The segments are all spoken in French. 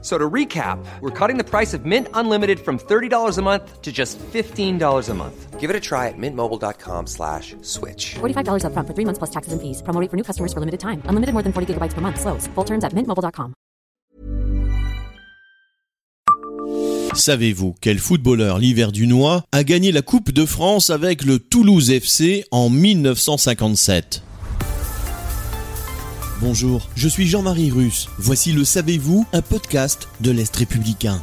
So to recap, we're cutting the price of Mint Unlimited from $30 a month to just $15 a month. Give it a try at mintmobile.com slash switch. $45 upfront for three months plus taxes and fees. Promo rate for new customers for limited time. Unlimited more than 40 gigabytes per month. Slows. Full terms at mintmobile.com. Savez-vous quel footballeur l'Hiverdunois a gagné la Coupe de France avec le Toulouse FC en 1957 Bonjour, je suis Jean-Marie Russe. Voici le Savez-vous, un podcast de l'Est républicain.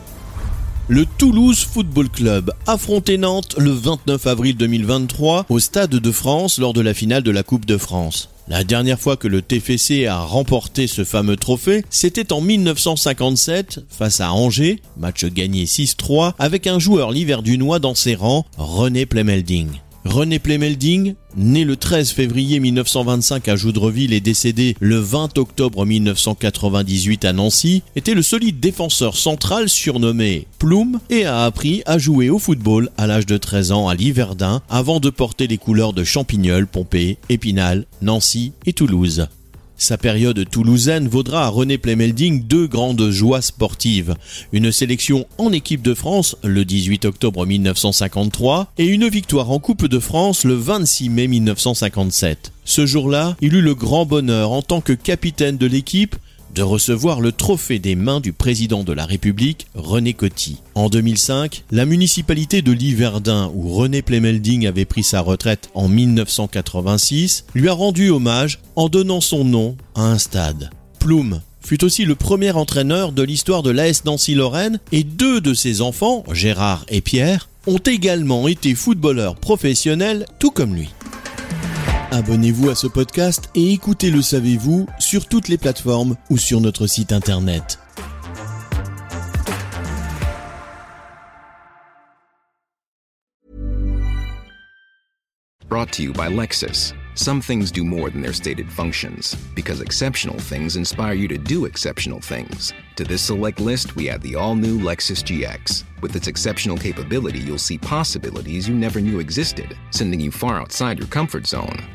Le Toulouse Football Club affrontait Nantes le 29 avril 2023 au Stade de France lors de la finale de la Coupe de France. La dernière fois que le TFC a remporté ce fameux trophée, c'était en 1957 face à Angers, match gagné 6-3 avec un joueur liverdunois dans ses rangs, René Plemelding. René Plemelding, né le 13 février 1925 à Joudreville et décédé le 20 octobre 1998 à Nancy, était le solide défenseur central surnommé Ploum et a appris à jouer au football à l'âge de 13 ans à Liverdun avant de porter les couleurs de Champignol, Pompée, Épinal, Nancy et Toulouse. Sa période toulousaine vaudra à René Plemelding deux grandes joies sportives. Une sélection en équipe de France le 18 octobre 1953 et une victoire en Coupe de France le 26 mai 1957. Ce jour-là, il eut le grand bonheur en tant que capitaine de l'équipe de recevoir le trophée des mains du président de la République, René Coty. En 2005, la municipalité de Liverdun, où René Plemelding avait pris sa retraite en 1986, lui a rendu hommage en donnant son nom à un stade. Ploum fut aussi le premier entraîneur de l'histoire de l'AS Nancy-Lorraine et deux de ses enfants, Gérard et Pierre, ont également été footballeurs professionnels tout comme lui. Abonnez-vous à ce podcast et écoutez Le Savez-vous sur toutes les plateformes ou sur notre site internet. Brought to you by Lexus. Some things do more than their stated functions, because exceptional things inspire you to do exceptional things. To this select list, we add the all new Lexus GX. With its exceptional capability, you'll see possibilities you never knew existed, sending you far outside your comfort zone.